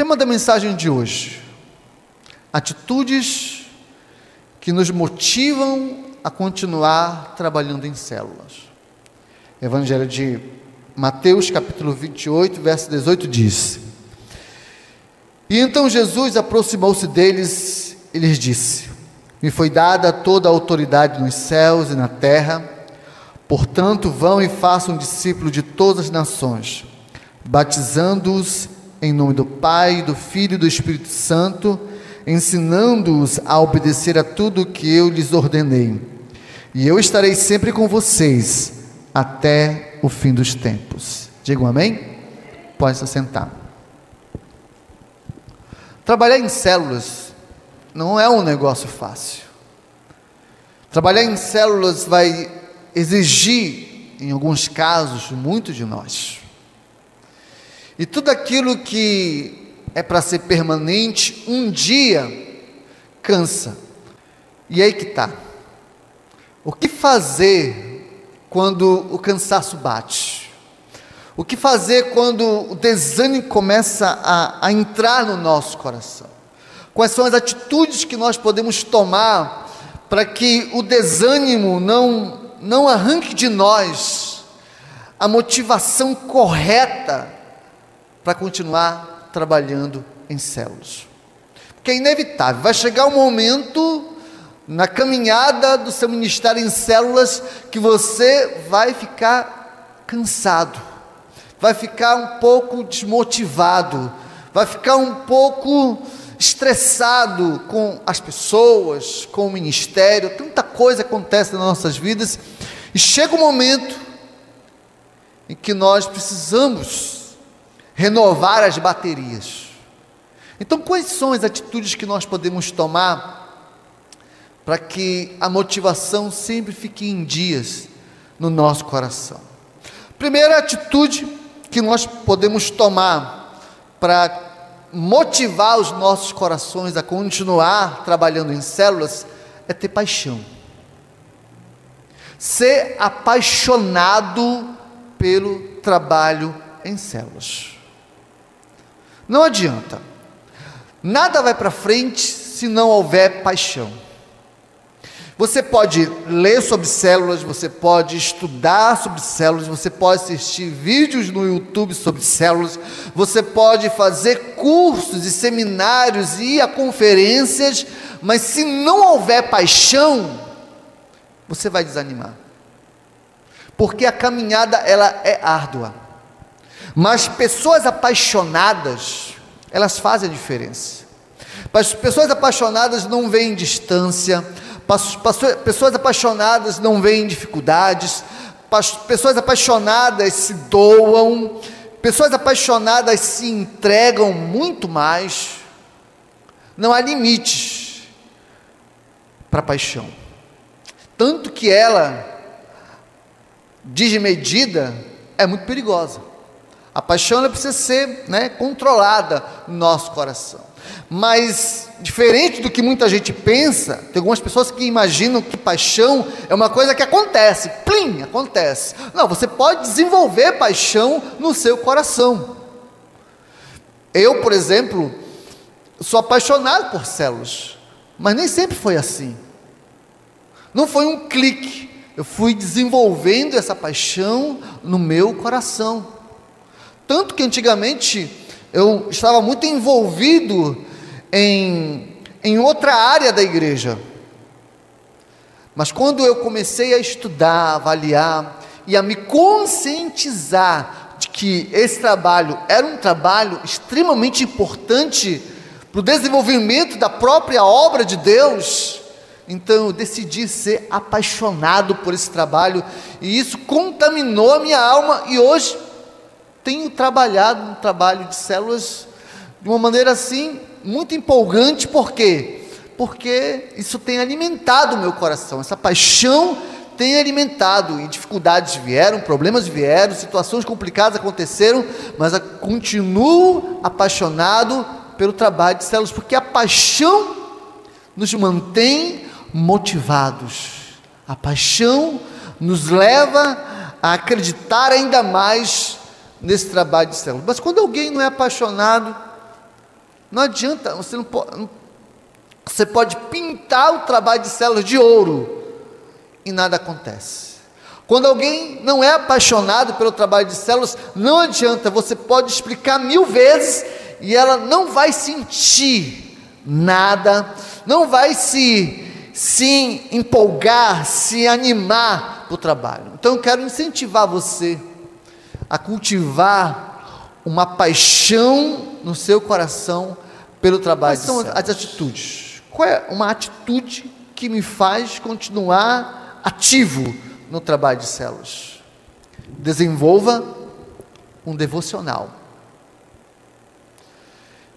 Tema da mensagem de hoje: atitudes que nos motivam a continuar trabalhando em células. Evangelho de Mateus, capítulo 28, verso 18 diz: E então Jesus aproximou-se deles e lhes disse: Me foi dada toda a autoridade nos céus e na terra, portanto, vão e façam discípulos de todas as nações, batizando-os em nome do Pai, do Filho e do Espírito Santo, ensinando-os a obedecer a tudo o que eu lhes ordenei. E eu estarei sempre com vocês até o fim dos tempos. Digam amém? Pode se sentar. Trabalhar em células não é um negócio fácil. Trabalhar em células vai exigir, em alguns casos, muito de nós. E tudo aquilo que é para ser permanente, um dia cansa. E aí que está. O que fazer quando o cansaço bate? O que fazer quando o desânimo começa a, a entrar no nosso coração? Quais são as atitudes que nós podemos tomar para que o desânimo não, não arranque de nós a motivação correta para continuar trabalhando em células. Porque é inevitável, vai chegar um momento na caminhada do seu ministério em células que você vai ficar cansado, vai ficar um pouco desmotivado, vai ficar um pouco estressado com as pessoas, com o ministério, tanta coisa acontece nas nossas vidas, e chega um momento em que nós precisamos renovar as baterias. Então, quais são as atitudes que nós podemos tomar para que a motivação sempre fique em dias no nosso coração? Primeira atitude que nós podemos tomar para motivar os nossos corações a continuar trabalhando em células é ter paixão. Ser apaixonado pelo trabalho em células. Não adianta. Nada vai para frente se não houver paixão. Você pode ler sobre células, você pode estudar sobre células, você pode assistir vídeos no YouTube sobre células, você pode fazer cursos e seminários e ir a conferências, mas se não houver paixão, você vai desanimar. Porque a caminhada ela é árdua. Mas pessoas apaixonadas, elas fazem a diferença. Pessoas apaixonadas não veem distância, pessoas apaixonadas não veem dificuldades, pessoas apaixonadas se doam, pessoas apaixonadas se entregam muito mais. Não há limites para a paixão. Tanto que ela, desmedida, é muito perigosa. A paixão precisa ser né, controlada no nosso coração. Mas, diferente do que muita gente pensa, tem algumas pessoas que imaginam que paixão é uma coisa que acontece, plim, acontece. Não, você pode desenvolver paixão no seu coração. Eu, por exemplo, sou apaixonado por células, mas nem sempre foi assim. Não foi um clique, eu fui desenvolvendo essa paixão no meu coração. Tanto que antigamente eu estava muito envolvido em, em outra área da igreja. Mas quando eu comecei a estudar, avaliar e a me conscientizar de que esse trabalho era um trabalho extremamente importante para o desenvolvimento da própria obra de Deus, então eu decidi ser apaixonado por esse trabalho e isso contaminou a minha alma e hoje tenho trabalhado no trabalho de células de uma maneira assim muito empolgante, por quê? Porque isso tem alimentado o meu coração, essa paixão tem alimentado, e dificuldades vieram, problemas vieram, situações complicadas aconteceram, mas continuo apaixonado pelo trabalho de células, porque a paixão nos mantém motivados, a paixão nos leva a acreditar ainda mais nesse trabalho de célula. Mas quando alguém não é apaixonado, Não adianta, você não pode. Você pode pintar o trabalho de células de ouro e nada acontece. Quando alguém não é apaixonado pelo trabalho de células, não adianta, você pode explicar mil vezes e ela não vai sentir nada, não vai se, se empolgar, se animar para o trabalho. Então eu quero incentivar você a cultivar uma paixão no seu coração pelo trabalho Quais são as atitudes? Qual é uma atitude que me faz continuar ativo no trabalho de células. Desenvolva um devocional.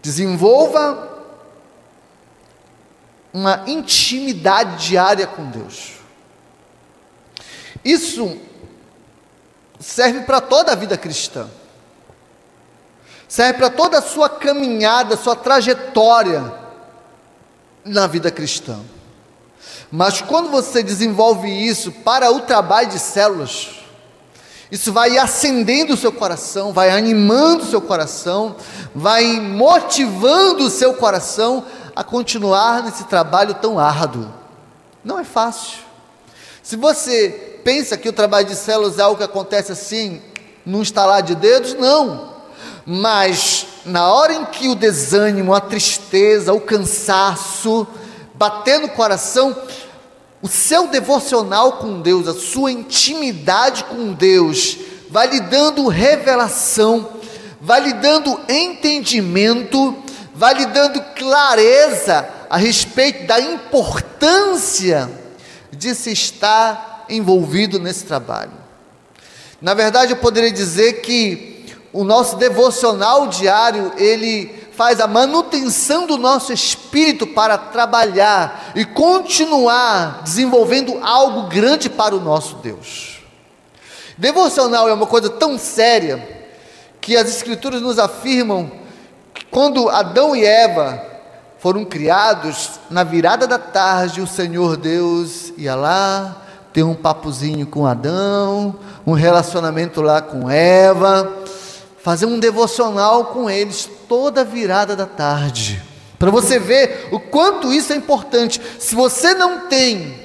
Desenvolva uma intimidade diária com Deus. Isso serve para toda a vida cristã. Serve para toda a sua caminhada, sua trajetória na vida cristã. Mas quando você desenvolve isso para o trabalho de células, isso vai acendendo o seu coração, vai animando o seu coração, vai motivando o seu coração a continuar nesse trabalho tão árduo. Não é fácil. Se você pensa que o trabalho de células é algo que acontece assim, num estalar de dedos, não. Mas na hora em que o desânimo, a tristeza, o cansaço bater no coração, o seu devocional com Deus, a sua intimidade com Deus, vai lhe dando revelação, vai lhe dando entendimento, vai lhe dando clareza a respeito da importância de se estar envolvido nesse trabalho. Na verdade, eu poderia dizer que o nosso devocional diário, ele faz a manutenção do nosso espírito para trabalhar e continuar desenvolvendo algo grande para o nosso Deus. Devocional é uma coisa tão séria que as Escrituras nos afirmam que quando Adão e Eva foram criados, na virada da tarde, o Senhor Deus ia lá, ter um papozinho com Adão, um relacionamento lá com Eva fazer um devocional com eles toda virada da tarde. Para você ver o quanto isso é importante. Se você não tem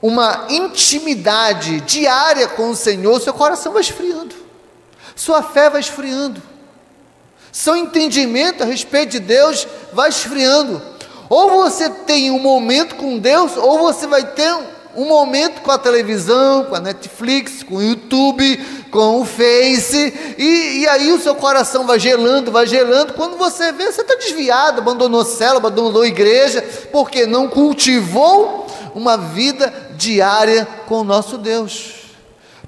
uma intimidade diária com o Senhor, seu coração vai esfriando, sua fé vai esfriando, seu entendimento a respeito de Deus vai esfriando. Ou você tem um momento com Deus, ou você vai ter um momento com a televisão, com a Netflix, com o YouTube, com o Face, e, e aí o seu coração vai gelando, vai gelando. Quando você vê, você está desviado, abandonou célula, abandonou igreja, porque não cultivou uma vida diária com o nosso Deus.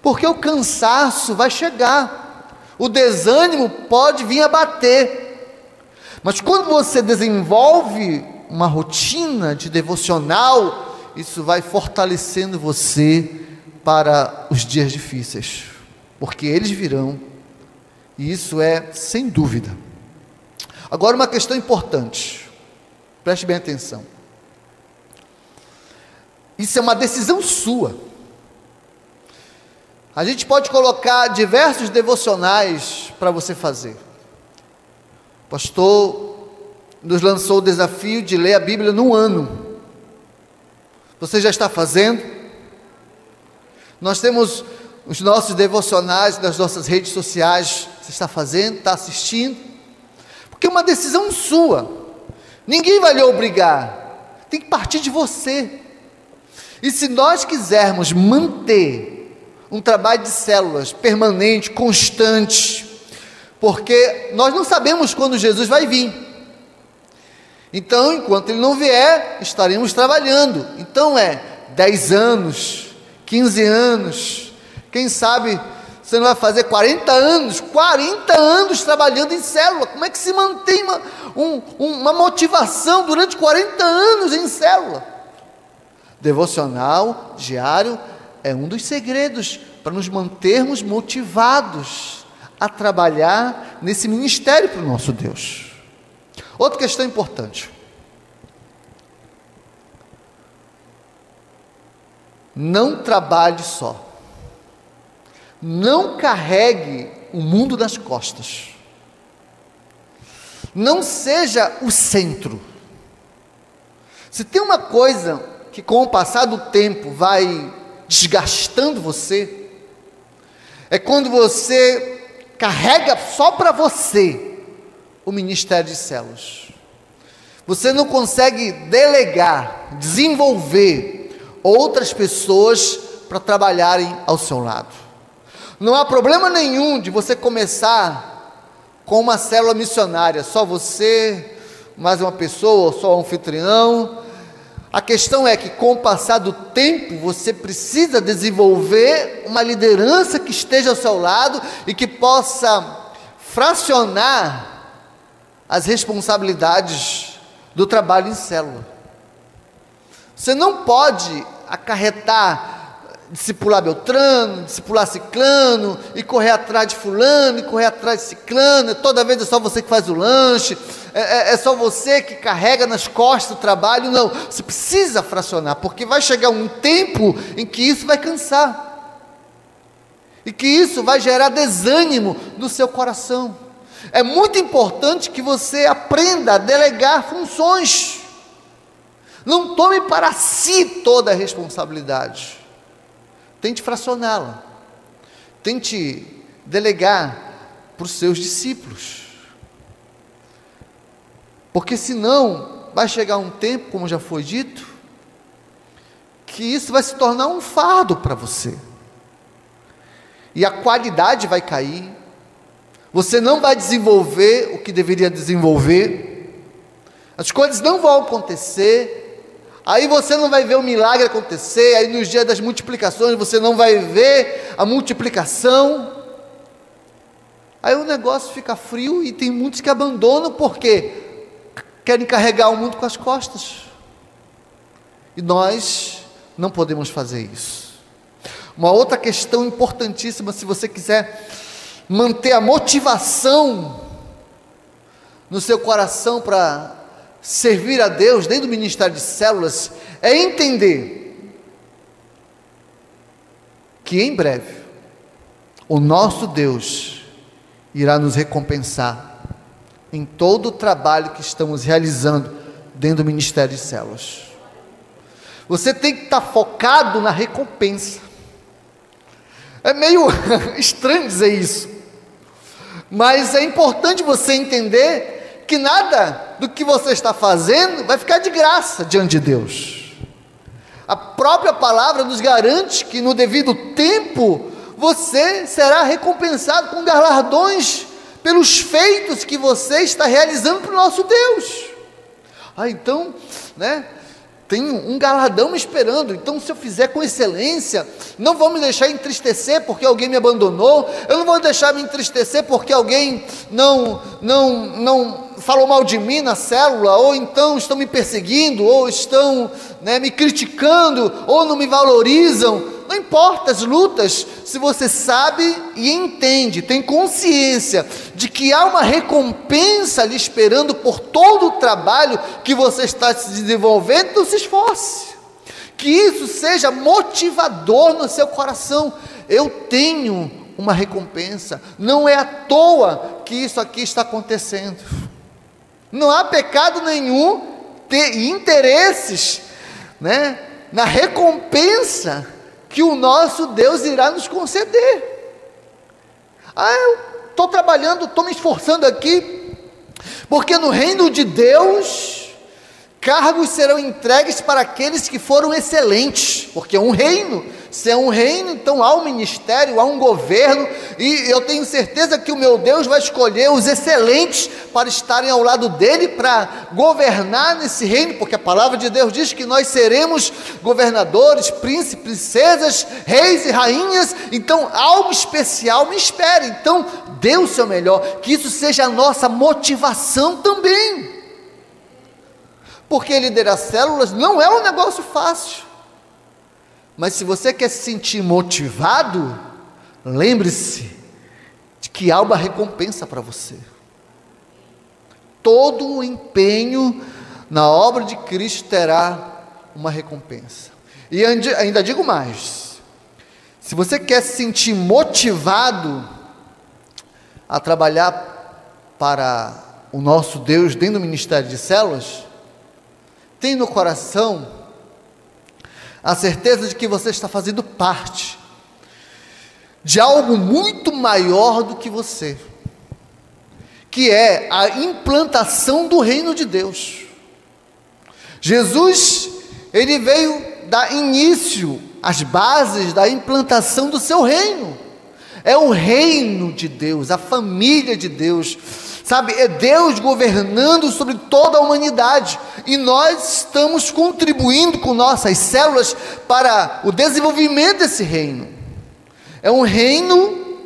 Porque o cansaço vai chegar, o desânimo pode vir a bater. Mas quando você desenvolve uma rotina de devocional, isso vai fortalecendo você para os dias difíceis, porque eles virão, e isso é sem dúvida. Agora, uma questão importante, preste bem atenção. Isso é uma decisão sua. A gente pode colocar diversos devocionais para você fazer. O pastor nos lançou o desafio de ler a Bíblia num ano. Você já está fazendo? Nós temos os nossos devocionais nas nossas redes sociais. Você está fazendo? Está assistindo? Porque é uma decisão sua. Ninguém vai lhe obrigar. Tem que partir de você. E se nós quisermos manter um trabalho de células permanente, constante, porque nós não sabemos quando Jesus vai vir. Então, enquanto ele não vier, estaremos trabalhando. Então é 10 anos, 15 anos, quem sabe você não vai fazer 40 anos, 40 anos trabalhando em célula. Como é que se mantém uma, um, uma motivação durante 40 anos em célula? Devocional diário é um dos segredos para nos mantermos motivados a trabalhar nesse ministério para o nosso Deus. Outra questão importante. Não trabalhe só. Não carregue o mundo nas costas. Não seja o centro. Se tem uma coisa que com o passar do tempo vai desgastando você, é quando você carrega só para você o ministério de células. Você não consegue delegar, desenvolver outras pessoas para trabalharem ao seu lado. Não há problema nenhum de você começar com uma célula missionária, só você, mais uma pessoa, só um anfitrião. A questão é que, com o passar do tempo, você precisa desenvolver uma liderança que esteja ao seu lado e que possa fracionar as responsabilidades do trabalho em célula. Você não pode acarretar discipular Beltrano, discipular Ciclano, e correr atrás de Fulano, e correr atrás de Ciclano, toda vez é só você que faz o lanche, é, é, é, só você que carrega nas costas o trabalho, não, você precisa fracionar, porque vai chegar um tempo em que isso vai cansar, e que isso vai gerar desânimo no seu coração. É muito importante que você aprenda a delegar funções, não tome para si toda a responsabilidade. Tente fracioná-la. Tente delegar para os seus discípulos. Porque senão vai chegar um tempo, como já foi dito, que isso vai se tornar um fardo para você. E a qualidade vai cair. Você não vai desenvolver o que deveria desenvolver. As coisas não vão acontecer Aí você não vai ver o milagre acontecer, aí nos dias das multiplicações você não vai ver a multiplicação. Aí o negócio fica frio e tem muitos que abandonam porque querem carregar o mundo com as costas. E nós não podemos fazer isso. Uma outra questão importantíssima, se você quiser manter a motivação no seu coração para servir a Deus dentro do ministério de células é entender que em breve o nosso Deus irá nos recompensar em todo o trabalho que estamos realizando dentro do ministério de células. Você tem que estar focado na recompensa. É meio estranho dizer isso, mas é importante você entender que nada do que você está fazendo vai ficar de graça diante de Deus. A própria palavra nos garante que no devido tempo você será recompensado com galardões pelos feitos que você está realizando para o nosso Deus. Ah, então, né? Tem um galardão me esperando. Então, se eu fizer com excelência, não vou me deixar entristecer porque alguém me abandonou. Eu não vou deixar me entristecer porque alguém não não não falou mal de mim na célula, ou então estão me perseguindo, ou estão né, me criticando, ou não me valorizam. Não importa as lutas, se você sabe e entende, tem consciência de que há uma recompensa lhe esperando por todo o trabalho que você está se desenvolvendo, se esforce. Que isso seja motivador no seu coração. Eu tenho uma recompensa, não é à toa que isso aqui está acontecendo. Não há pecado nenhum ter interesses, né, na recompensa que o nosso Deus irá nos conceder. Ah, eu estou trabalhando, estou me esforçando aqui, porque no reino de Deus, cargos serão entregues para aqueles que foram excelentes, porque é um reino se é um reino, então há um ministério, há um governo, e eu tenho certeza que o meu Deus vai escolher os excelentes para estarem ao lado dele, para governar nesse reino, porque a palavra de Deus diz que nós seremos governadores, príncipes, princesas, reis e rainhas, então algo especial me espera. Então, dê o seu melhor, que isso seja a nossa motivação também. Porque liderar células não é um negócio fácil. Mas se você quer se sentir motivado, lembre-se de que há uma recompensa para você. Todo o empenho na obra de Cristo terá uma recompensa. E ainda digo mais: se você quer se sentir motivado a trabalhar para o nosso Deus dentro do ministério de células, tem no coração a certeza de que você está fazendo parte de algo muito maior do que você, que é a implantação do reino de Deus. Jesus, ele veio dar início às bases da implantação do seu reino. É o reino de Deus, a família de Deus. Sabe, é Deus governando sobre toda a humanidade e nós estamos contribuindo com nossas células para o desenvolvimento desse reino. É um reino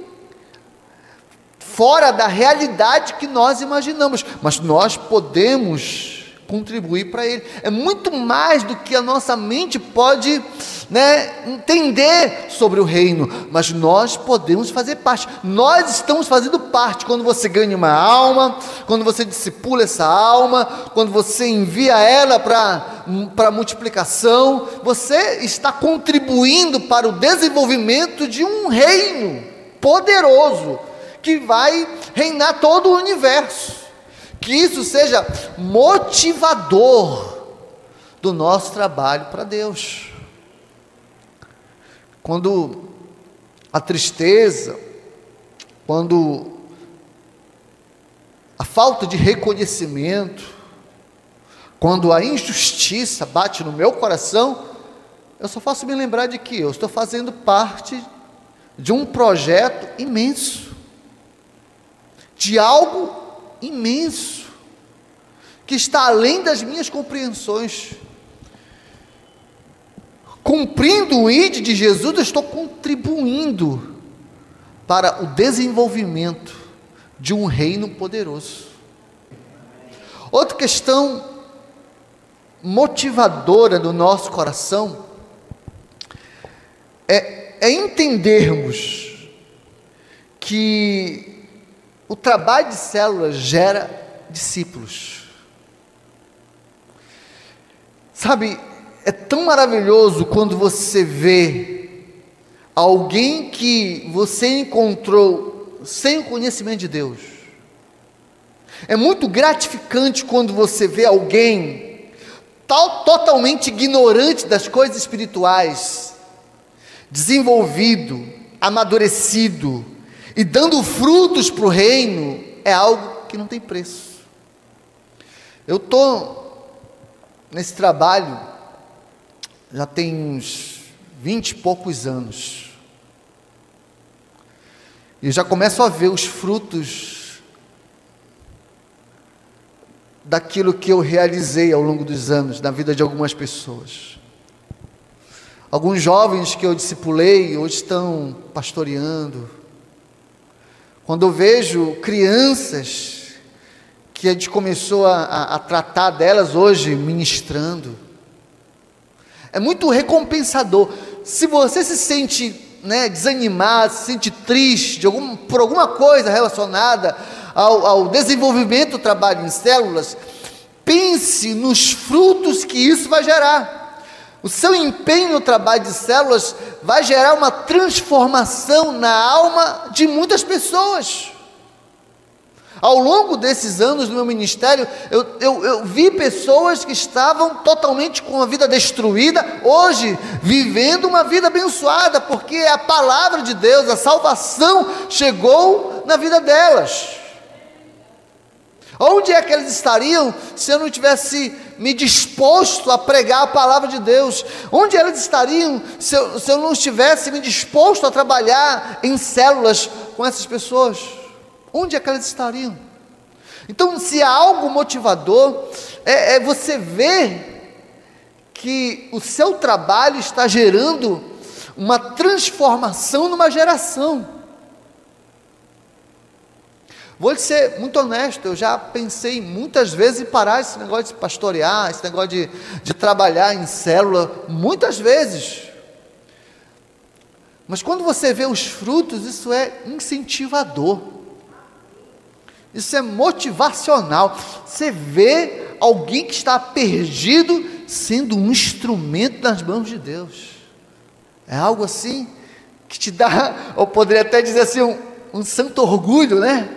fora da realidade que nós imaginamos, mas nós podemos contribuir para ele. É muito mais do que a nossa mente pode né, entender sobre o reino, mas nós podemos fazer parte. Nós estamos fazendo parte quando você ganha uma alma, quando você discipula essa alma, quando você envia ela para multiplicação, você está contribuindo para o desenvolvimento de um reino poderoso que vai reinar todo o universo que isso seja motivador do nosso trabalho para Deus. Quando a tristeza, quando a falta de reconhecimento, quando a injustiça bate no meu coração, eu só faço me lembrar de que eu estou fazendo parte de um projeto imenso, de algo imenso, que está além das minhas compreensões. Cumprindo o ID de Jesus, eu estou contribuindo para o desenvolvimento de um reino poderoso. Outra questão motivadora do nosso coração é, é entendermos que o trabalho de células gera discípulos. Sabe, é tão maravilhoso quando você vê alguém que você encontrou sem o conhecimento de Deus. É muito gratificante quando você vê alguém tal, totalmente ignorante das coisas espirituais, desenvolvido, amadurecido, e dando frutos para o reino é algo que não tem preço. Eu estou nesse trabalho já tem uns vinte e poucos anos. E já começo a ver os frutos daquilo que eu realizei ao longo dos anos na vida de algumas pessoas. Alguns jovens que eu discipulei hoje estão pastoreando quando eu vejo crianças que a gente começou a, a, a tratar delas hoje ministrando, é muito recompensador. Se você se sente né, desanimado, se sente triste algum, por alguma coisa relacionada ao, ao desenvolvimento do trabalho em células, pense nos frutos que isso vai gerar. O seu empenho no trabalho de células vai gerar uma transformação na alma de muitas pessoas. Ao longo desses anos do meu ministério, eu, eu, eu, vi pessoas que estavam totalmente com a vida destruída, hoje vivendo uma vida abençoada, porque a palavra de Deus, a salvação chegou na vida delas. Onde é que eles estariam se eu não tivesse me disposto a pregar a palavra de Deus? Onde eles estariam se eu, se eu não estivesse me disposto a trabalhar em células com essas pessoas? Onde é que eles estariam? Então, se há algo motivador, é, é você ver que o seu trabalho está gerando uma transformação numa geração. Vou ser muito honesto, eu já pensei muitas vezes em parar esse negócio de pastorear, esse negócio de, de trabalhar em célula, muitas vezes. Mas quando você vê os frutos, isso é incentivador. Isso é motivacional. Você vê alguém que está perdido sendo um instrumento nas mãos de Deus. É algo assim que te dá, ou poderia até dizer assim, um, um santo orgulho, né?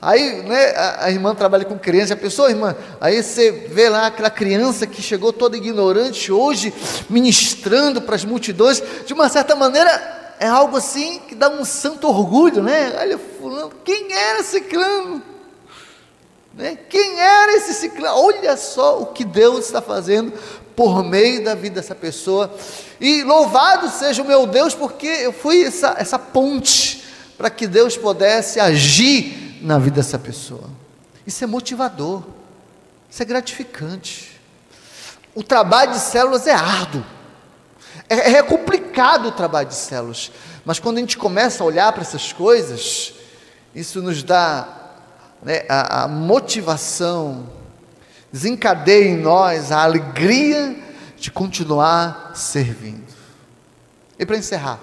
Aí, né, a, a, irmã trabalha com criança, a pessoa, irmã, aí você vê lá aquela criança que chegou toda ignorante hoje, ministrando para as multidões, de uma certa maneira, é algo assim que dá um santo orgulho, né? Olha, fulano, quem era esse clã? Né? Quem era esse ciclano? Olha só o que Deus está fazendo por meio da vida dessa pessoa. E louvado seja o meu Deus, porque eu fui essa, essa ponte para que Deus pudesse agir na vida dessa pessoa. Isso é motivador, isso é gratificante. O trabalho de células é árduo, é, é complicado o trabalho de células, mas quando a gente começa a olhar para essas coisas, isso nos dá né, a, a motivação, desencadeia em nós a alegria de continuar servindo. E para encerrar,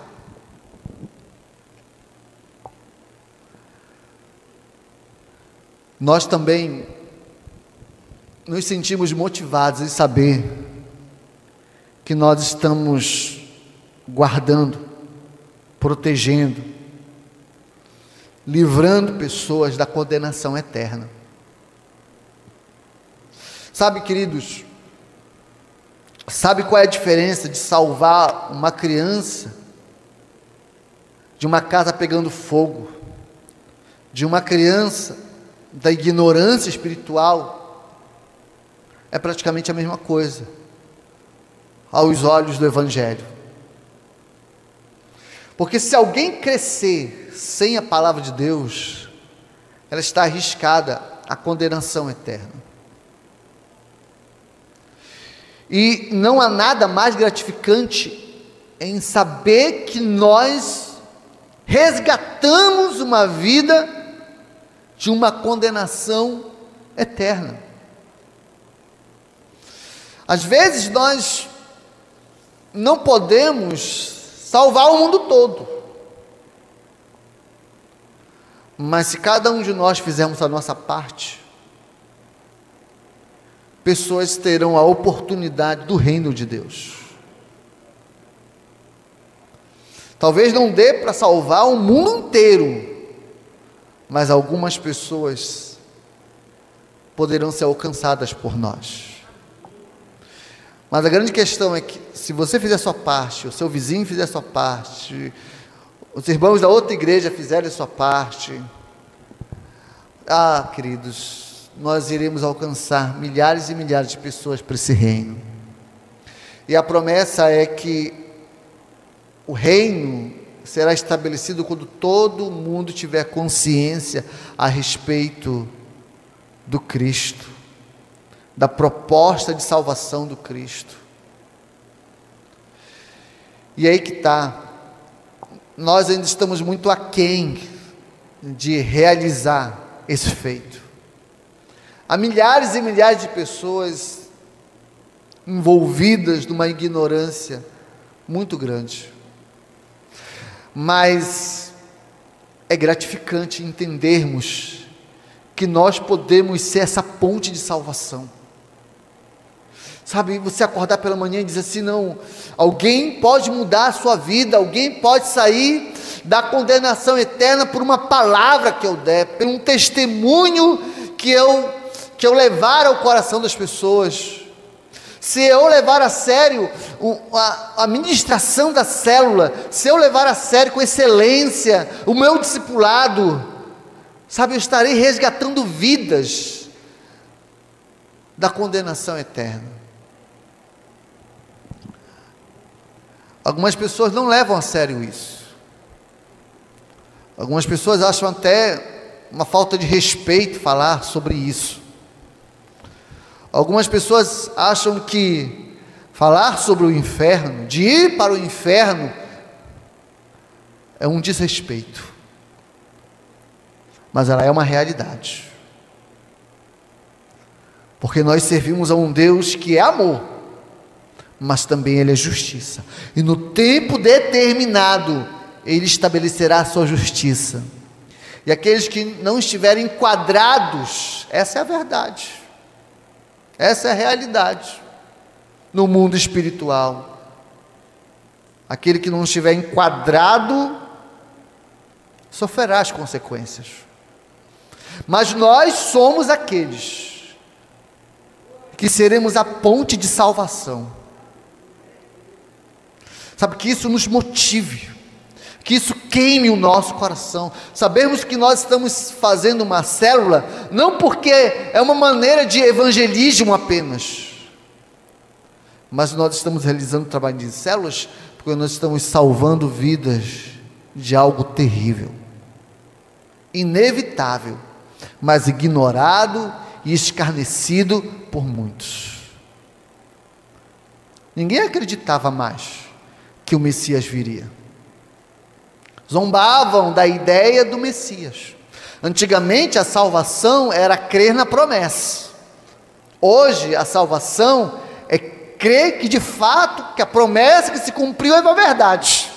nós também nos sentimos motivados em saber que nós estamos guardando, protegendo, livrando pessoas da condenação eterna. Sabe, queridos, sabe qual é a diferença de salvar uma criança de uma casa pegando fogo, de uma criança da ignorância espiritual? É praticamente a mesma coisa, aos olhos do Evangelho. Porque se alguém crescer sem a palavra de Deus, ela está arriscada à condenação eterna. E não há nada mais gratificante em saber que nós resgatamos uma vida de uma condenação eterna. Às vezes nós não podemos salvar o mundo todo. Mas se cada um de nós fizermos a nossa parte, pessoas terão a oportunidade do reino de Deus. Talvez não dê para salvar o mundo inteiro, mas algumas pessoas poderão ser alcançadas por nós. Mas a grande questão é que se você fizer sua parte, o seu vizinho fizer sua parte, os irmãos da outra igreja fizerem sua parte, ah, queridos, nós iremos alcançar milhares e milhares de pessoas para esse reino. E a promessa é que o reino será estabelecido quando todo mundo tiver consciência a respeito do Cristo da proposta de salvação do Cristo. E aí que está, nós ainda estamos muito aquém de realizar esse feito. Há milhares e milhares de pessoas envolvidas numa ignorância muito grande. Mas é gratificante entendermos que nós podemos ser essa ponte de salvação. Sabe, você acordar pela manhã e dizer assim: não, alguém pode mudar a sua vida, alguém pode sair da condenação eterna por uma palavra que eu der, por um testemunho que eu, que eu levar ao coração das pessoas. Se eu levar a sério a, a ministração da célula, se eu levar a sério com excelência o meu discipulado, sabe, eu estarei resgatando vidas da condenação eterna. Algumas pessoas não levam a sério isso. Algumas pessoas acham até uma falta de respeito falar sobre isso. Algumas pessoas acham que falar sobre o inferno, de ir para o inferno, é um desrespeito. Mas ela é uma realidade. Porque nós servimos a um Deus que é amor mas também Ele é justiça. E no tempo determinado, Ele estabelecerá a sua justiça. E aqueles que não estiverem enquadrados, essa é a verdade, essa é a realidade no mundo espiritual. Aquele que não estiver enquadrado, sofrerá as consequências. Mas nós somos aqueles que seremos a ponte de salvação. Sabe que isso nos motive, que isso queime o nosso coração. Sabemos que nós estamos fazendo uma célula não porque é uma maneira de evangelismo apenas, mas nós estamos realizando trabalho de células porque nós estamos salvando vidas de algo terrível, inevitável, mas ignorado e escarnecido por muitos. Ninguém acreditava mais que o Messias viria. Zombavam da ideia do Messias. Antigamente a salvação era crer na promessa. Hoje a salvação crê que de fato que a promessa que se cumpriu é uma verdade.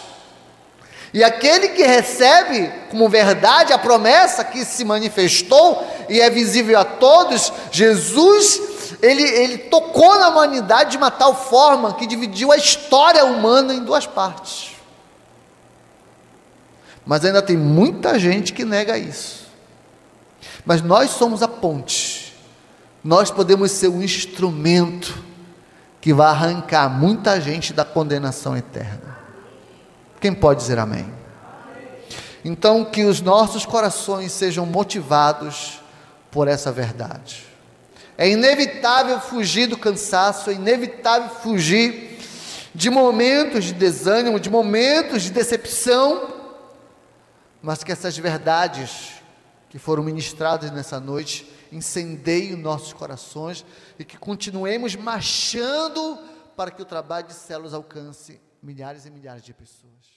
E aquele que recebe como verdade a promessa que se manifestou e é visível a todos, Jesus, ele, ele tocou na humanidade de uma tal forma que dividiu a história humana em duas partes. Mas ainda tem muita gente que nega isso. Mas nós somos a ponte, nós podemos ser um instrumento que vai arrancar muita gente da condenação eterna. Quem pode dizer amém? Então, que os nossos corações sejam motivados por essa verdade. É inevitável fugir do cansaço, é inevitável fugir de momentos de desânimo, de momentos de decepção, mas que essas verdades que foram ministradas nessa noite incendeie nossos corações e que continuemos marchando para que o trabalho de células alcance milhares e milhares de pessoas.